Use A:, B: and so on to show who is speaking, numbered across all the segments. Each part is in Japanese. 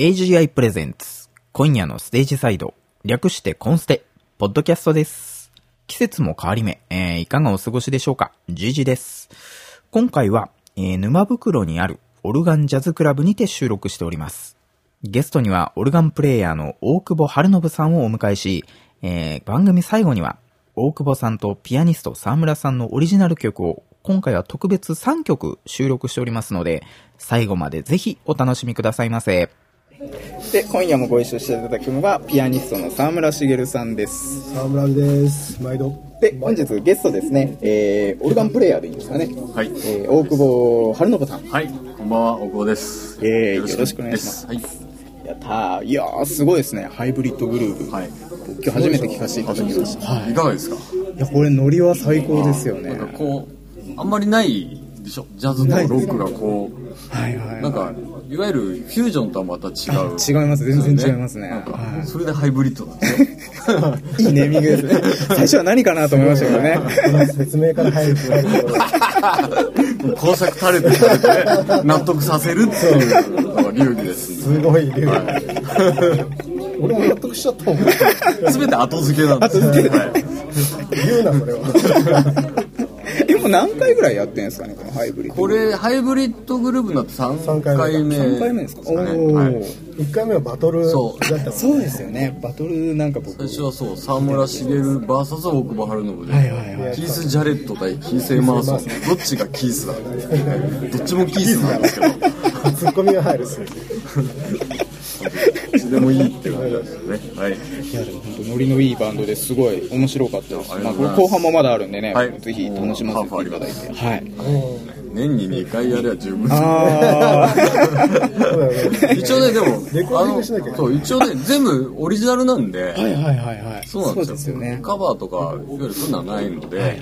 A: AGI プレゼンツ。今夜のステージサイド。略してコンステ。ポッドキャストです。季節も変わり目、えー、いかがお過ごしでしょうか？ジジです。今回は、えー、沼袋にあるオルガンジャズクラブにて収録しております。ゲストにはオルガンプレイヤーの大久保春信さんをお迎えし、えー、番組最後には大久保さんとピアニスト沢村さんのオリジナル曲を今回は特別3曲収録しておりますので、最後までぜひお楽しみくださいませ。で、今夜もご一緒していただくのは、ピアニストの沢村茂さんです。
B: 沢村です。毎度。
A: で、本日ゲストですね、えー、オルガンプレイヤーでいいんですかね。
C: はい。
A: えー、大久保春信さん。
C: はい、こんばんは、大久保です。
A: えーよろしくお願いします
C: はい。
A: やったー。いやー、すごいですね。ハイブリッドグルーヴ。
C: はい。
A: 今日初めて聞かせていただきました。はい
C: いかがですか？
A: いや、これノリは最高ですよね。
C: なんかこう、あんまりないでしょジャズとロックがこう、
A: はいはい。
C: なんか、いわゆるフュージョンとはまた違う。
A: 違います全然違いますね
C: なんか
A: はい
C: それでハイブリッドなんですよ。
A: いいネーミングですね。最初は何かなと思いましたけどね。
B: 説明から入ると
C: 工作垂れて垂れて、納得させるっていうのが流儀ですん
B: すごい流俺も納得しちゃったもん。
C: べ て後付けなんですよ。はい
B: 言うな、それは。
A: 今何回ぐらいやってんですかね、このハイブリッド。
C: これ、ハイブリッドグループになって3回目。
A: 3回目ですか
C: かねはい
B: 1回目はバトルだ
C: そ
B: ったもん。
A: そうですよね。バトルなんか僕。
C: 最初はそう沢村茂 VS 大久保春信で、
A: はいはいはい
C: キース・ジャレット対キース・エマーソンどっちがキースだ？どっちもキースなんですけどど
B: ツッコミが入るっす。
C: っちでもいいって感じですよねはい
A: いやでも本当ノリのいいバンドですごい面白かったです。
C: あ
A: まあ
C: がとうございます
A: これ後半もまだあるんでね、
C: はい
A: ぜひ楽しませていただいて。はい。
C: 年に2回やれば十分。一応ねでも
B: レコーディングしなきゃいけない
C: そう一応ね全部オリジナルなんで、
A: はいはいはいはい。
C: そうなんですよ
A: ね。
C: カバーとかいわゆるそういうのはないので、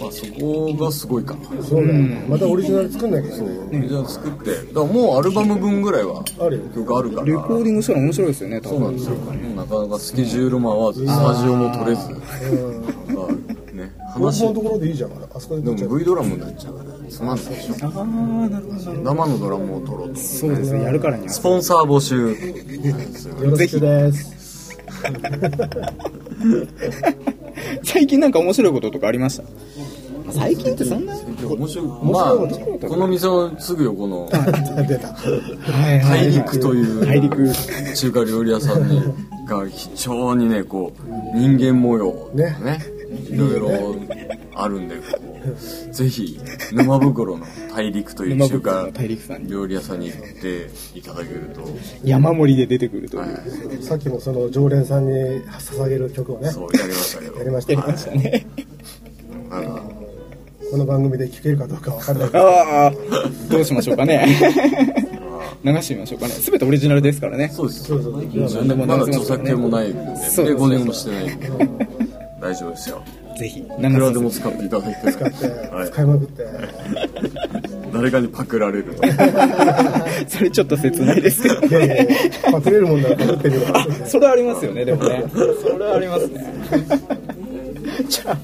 C: まあ、そこがすごいかな
B: そうだよ。またオリジナル作んなきゃいけない。
C: オリジナル作ってだからもうアルバム分ぐらいは
B: あるよ
C: 曲あるから
A: レコーディングしたら面白いですよね、多分。
C: そうなんですよ。なかなかスケジュールも合わず、スタジオも取れず。ね、
B: こ
C: 話、
B: のところでいいじゃん、あそこで
C: でも。V ドラムになっちゃうから、つまんないでしょ。
A: ああ、なるほど。
C: 生のドラムを取ろうと。
A: そうですね、やるからには。
C: スポンサー募集。
B: よろしくです。
A: 最近なんか面白いこととかありました？最近ってそんな？
C: 面白い。まあ、この店のすぐ横の
B: 出た。
C: 大陸という
A: 大陸。
C: 中華料理屋さんに、が非常にね、こう、人間模様がね、いろいろあるんで、こう、ぜひ、沼袋の大陸という中華料理屋さんに行っていただけると、
A: 山盛りで出てくるという。
C: はい
B: さっきもその常連さんに捧げる曲をね、
C: そうやりましたけど
B: やりました
A: ね。
C: なんか
B: この番組で聴けるかどうかわかんないけど。
A: ああ、どうしましょうかね。流してみましょうかね。すべてオリジナルですからね。
C: そうです
B: そうそう。
A: 何でも
C: まだ
A: 流せますからね
C: 著作権もないんで
A: そうです
C: レコーディングもしてないんで大丈夫ですよ
A: ぜひ、
C: いくらでも使っていただいて
B: 使って、
C: はい
B: 使いまくって。
C: 誰かにパクられると
A: それちょっと切ないですけど。
B: いやいやいや、パクれるもんならパクってみよ
A: それはありますよね、でもね。それはありますね。じゃあ、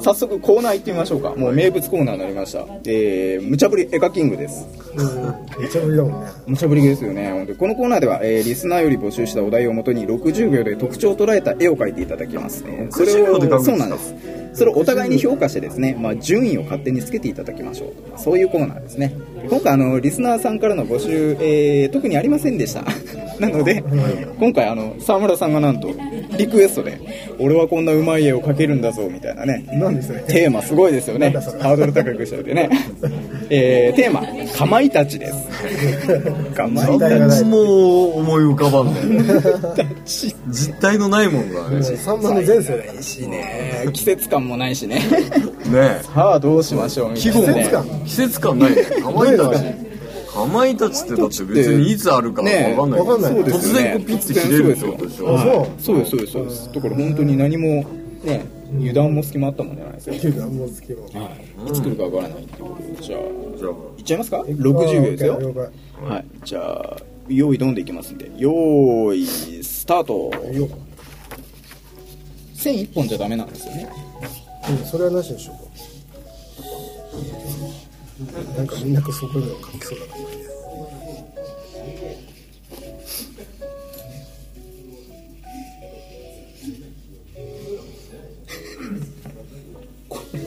A: 早速コーナー行ってみましょうか。もう名物コーナーになりました。えー、無茶ぶり絵描キングです。
B: うん。めっちゃぶりだもんね。
A: 無茶ぶりですよね。本当にこのコーナーでは、えー、リスナーより募集したお題をもとに60秒で特徴を捉えた絵を描いていただきますね。それ
C: 60秒で描くん
A: を、そうなんです。それをお互いに評価してですね、まあ、順位を勝手につけていただきましょう。そういうコーナーですね。今回、あの、リスナーさんからの募集、えー、特にありませんでした。なので、今回、あの、沢村さんがなんと、リクエストで、俺はこんなうまい絵を描けるんだぞ、みたいなね。
B: 何でそれ？
A: テーマすごいですよね。ハードル高くしておいてね。えー、テーマ、かまいたちです。かまいた
B: 体がない
C: もう思い浮かばんね
A: ち
C: 実体のないものがね
B: サンマの前世だよ。
A: しね。季節感もないしね。
C: ね
A: さあ、どうしましょう、みたいな、ね。
C: 季
B: 節感
C: 季節感ないねかまいたちかまいたちってだって別にいつあるか
A: ね
C: わかんない
B: わかんない
A: そうですよね
C: 突然こうピッて切れるってことでしょ
B: あ、そう。
A: そうです、そうです、そうです。だから本当に何も、ね、油断も隙間あったもんじゃないです
B: か、もう好きよ。
A: はい。いつ来るかわからないってことで、じゃあ、いっちゃいますか ?60 秒ですよ。
B: 了解。
A: はい。じゃあ、用意どんでいきますんで。用意、スタート。
B: よ
A: 線一本じゃダメなんですよね。
B: うん、それはなしにしようか。なんかみんなとそこでは書きそうだな、ね。
A: これ、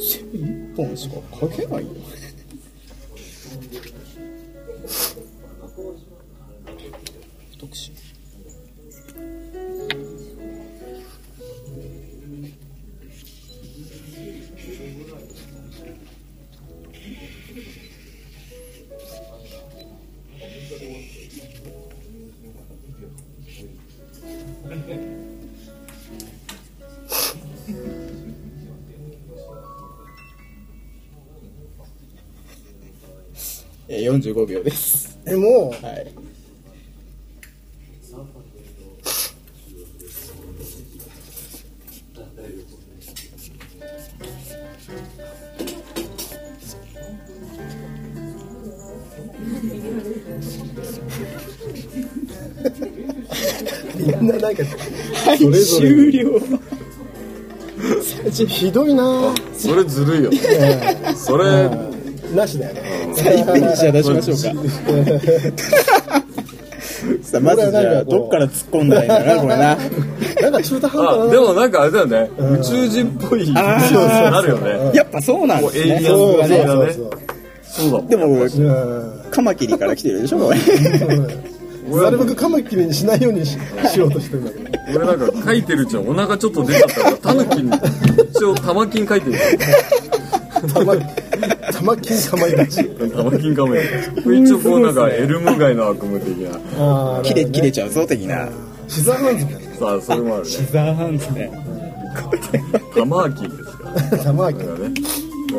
A: 線一本しか書けないよ。45秒です。
B: え、もう、
A: はい。
B: みんななんか、
A: はい、
B: それぞれ
A: 終了。
B: ひどいな
C: それずるいよねそれ
B: なしだよね。
A: 最後にじゃあ出しましょうか。さあ、まずじゃあ、どっから突っ込んだらいいんだな、これな。
B: なんか中途半端な。
C: あでもなんかあれだよね宇宙人っぽいなるよね
A: やっぱそうなんですね。
C: こうエイリアン
B: そうそう
C: 的なね
B: そう
C: そうだもん
A: でも。カマキリから来てるでしょ、これ。
B: うん。なるべくカマキリにしないようにししようとしてるんだけど。
C: 俺なんか書いてるうちはお腹ちょっと出ちゃったからタヌキに一応玉金書いてる
B: たま、たま金かまいたち。
C: 玉金仮面これ一応こうなんかエルム街の悪夢的な
B: ああ、
A: 切れ、切れちゃうぞ、的な。
B: シザーハンズみたい
C: さあそれもあるね
A: ザーハンズね。
C: タマーキンですから
B: な。たま
C: だからねフ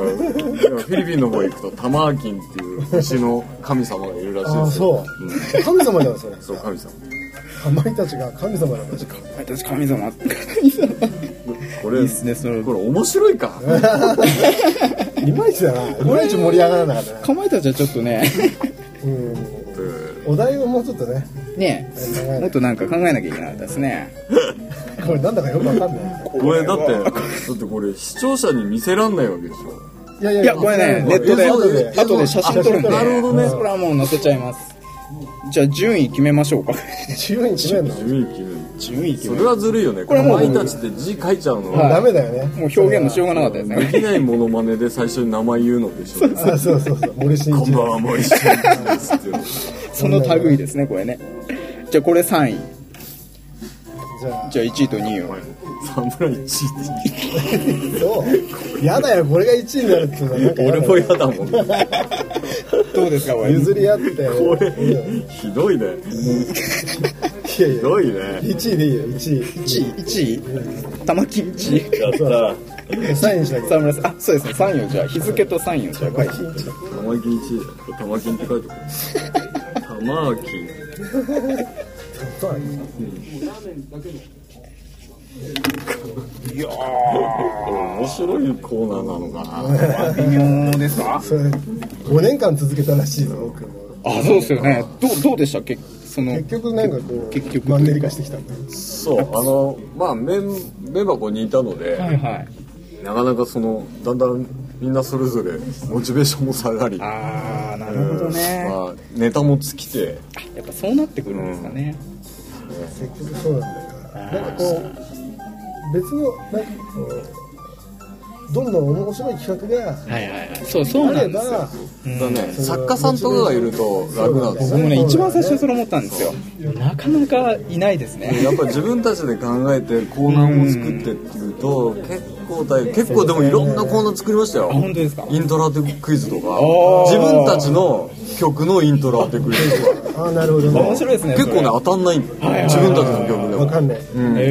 C: ィリピンの方行くとタマーキンっていう星の神様がいるらしいですよ
B: そう。神様だよ、それ。
C: そう神様
B: かまいたちが神様なんだしか。
A: 私、神様。神様。
C: これ
A: いいっすねその
C: これ面白いか
B: いまいちだな。いまいち盛り上がらなかったな。
A: かまいたちはちょっとね、
B: うん。お題をもうちょっとね。
A: ねもっとなんか考えなきゃいけなかったですね。
B: これなんだかよくわかんない。
C: これだってだってこれ視聴者に見せらんないわけでしょ
B: いやいや
A: いや、これね、ネット
B: で、
A: 後で写真撮るんで、
C: なるほどね
A: それはもう載せちゃいます。じゃあ、順位決めましょうか。
B: 順位決めんの？
C: 順位決める
A: 順位決め
C: それはずるいよね
A: これもう
C: かまいたちって字書いちゃうの
A: は
C: は
B: ダメだよね。
A: もう表現のしようがなかったです
C: で
A: ね。
C: きないモノマネで最初に名前言うのでしょ
B: あ、そうそうそう。森進一
C: こんばんは森進一ですって
A: その類ですね、これね。じゃあ、これ3位。
B: じゃあ、
A: じゃあ、1位と2位を。
C: 侍1位
B: そう。やだよ、これが1位になるっていうのは。
C: 俺も嫌だもん。ね
A: どうですか。
B: 譲り合って。
C: これ
B: うん
C: ひどいね。ひ
B: や。
C: どいね
B: 1位でいいよ、1位。
A: 1位、1位？玉金1位。
C: やった。ら
B: サインし
A: あ、そうですね、3位をじゃあ、日付と3位をじゃあ書い。て。
C: 玉金1位。だ玉金って書いてくる。玉金
A: いや
C: 面白いコーナーなのかな
A: ー、微妙ですか？
B: それ、5年間続けたらしいぞ、僕も。
A: あ、そうですよね。どう、どうでした？っけその、
B: 結局なんかこう、
A: 結局
B: マンネリ化してきたんだよ。
C: そうあのまあメンメンバー5人いたので、
A: はいはい。
C: なかなかそのだんだんみんなそれぞれモチベーションも下がり
A: あー、なるほどね。
C: まあ、ネタも尽きて
A: やっぱそうなってくるんですかね。
B: 結局そうなんだよな。なんかこう、別の、なんかこう、どんどん面白い企画が
A: はいはいはい。そう、そう
B: あれ
A: なんですよ。
B: ば、
C: だね作家さんとかがいると楽なんですよ
A: 僕もね、一番最初にそれ思ったんですよ。なかなかいないですね。
C: やっぱり自分たちで考えてコーナーを作ってっていうと結構大変結構でもいろんなコーナー作りましたよ。
A: あ、本当ですか？
C: イントラ当てクイズとか。
A: ー。
C: 自分たちの曲のイントラ当てクイズとか。
B: ああ、なるほどね。
A: 面白いですね。
C: 結構ね当たんないんだよ。
A: はいはいはい
C: 自分たちの曲でも。
B: わかんない。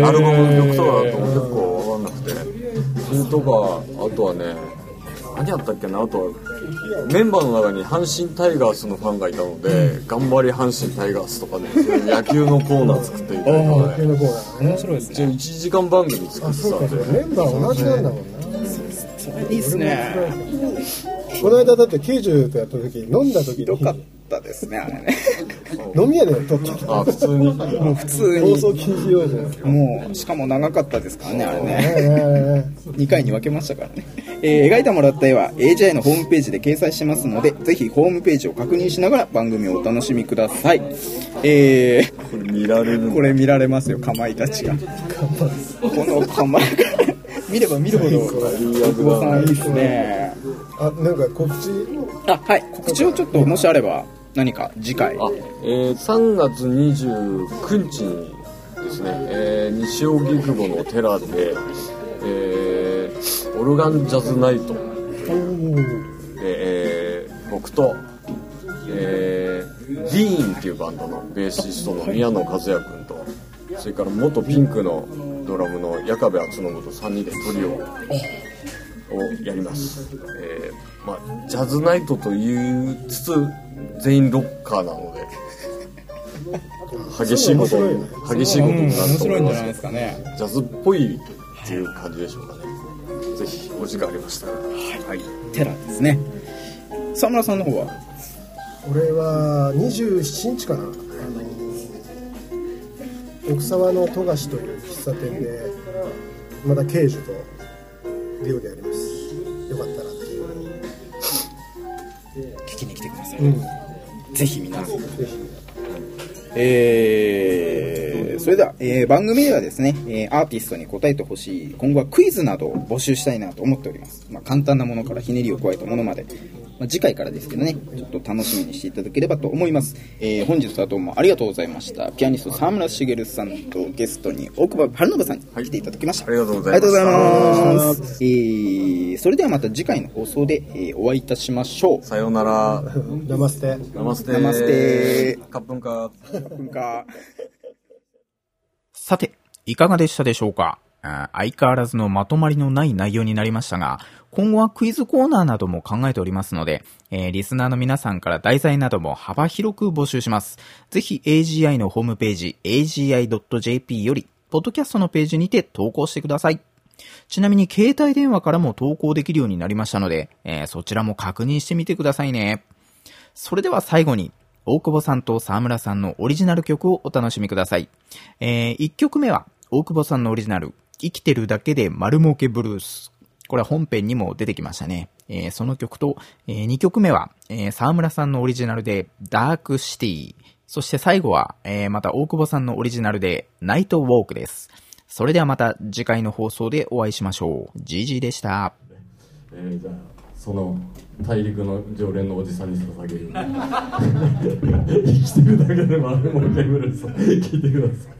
C: アルバムの曲とかだと結構分かんなくて。それとかあとはね何やったっけなあとはメンバーの中に阪神タイガースのファンがいたので、頑張り阪神タイガースとかでそういう野球のコーナー作ってみたりとかね
B: 野球のコーナーね。
A: 面白いですね。
C: 1時間番組作
B: あ、
C: ってたんで
B: そうか。メンバー同じなんだもんな。
A: いいっすね。
B: この間だって90とやった時飲んだ時
A: ひどかっ
B: に
A: たですね、あれね。
B: 飲み屋で撮ってた
C: あ普通に
A: もう普通に。
B: 放送禁止用じゃないですか
A: もう、しかも長かったですからね、あれね2回に分けましたからね、えー描いてもらった絵は AJI のホームページで掲載してますのでぜひホームページを確認しながら番組をお楽しみくださいえー
C: これ見られる
A: これ見られますよかまいたちがこのかまい 見れば見るほど、久保さんいい
C: だ
A: ですね。
B: あなんか告知？
A: あ、はい。告知をちょっと、もしあれば、何か次回。
C: あ、えー、3月29日にですね、えー、西荻窪の寺で、えー、オルガンジャズナイト。で、えー、僕と、えー、ディーンっていうバンドのベーシストの宮野和也君とそれから元ピンクのドラムの矢部敦信と3人でトリオをやります、えーまあ、ジャズナイトと言いつつ全員ロッカーなので激しいこと激しいことになると思います。けど。ジャズっぽいっていう感じでしょうかねぜひお時間ありましたら。はい。
A: テラですね。沢村さんの方は？
B: 俺は27日かな。あの奥沢の富樫という喫茶店でまた刑事とデュオでやります。よかったら。っていう
A: 聞きに来てください。
B: うん。
A: ぜひ皆さん。
B: ぜひ。
A: えー、それでは、えー番組ではですね、えーアーティストに答えてほしい、今後はクイズなどを募集したいなと思っております。まあ、簡単なものからひねりを加えたものまで、まあ、次回からですけどね、ちょっと楽しみにしていただければと思います。えー本日はどうもありがとうございました。ピアニスト沢村茂さんとゲストに大久保春信さんに来ていただきました。
C: ありがとうございます
A: ありがとうございます。えー、それではまた次回の放送で、えーお会いいたしましょう。
C: さようなら
B: ナマステ
C: ナマステ
A: ナマステ
C: カップンカ
A: 文化さて、いかがでしたでしょうか？相変わらずのまとまりのない内容になりましたが、今後はクイズコーナーなども考えておりますので、えーリスナーの皆さんから題材なども幅広く募集します。ぜひ AGI のホームページ agi.jp より、ポッドキャストのページにて投稿してください。ちなみに携帯電話からも投稿できるようになりましたので、えーそちらも確認してみてくださいね。それでは最後に、大久保さんと沢村さんのオリジナル曲をお楽しみください。え1曲目は、大久保さんのオリジナル、生きてるだけで丸儲けブルース。これは本編にも出てきましたね。えーその曲と、え2曲目は、えー沢村さんのオリジナルで、ダークシティ。そして最後は、えーまた大久保さんのオリジナルで、ナイトウォークです。それではまた次回の放送でお会いしましょう。ジジでした。
D: えー、その大陸の常連のおじさんに捧げる。生きてるだけで丸儲けブルースを聞いてください「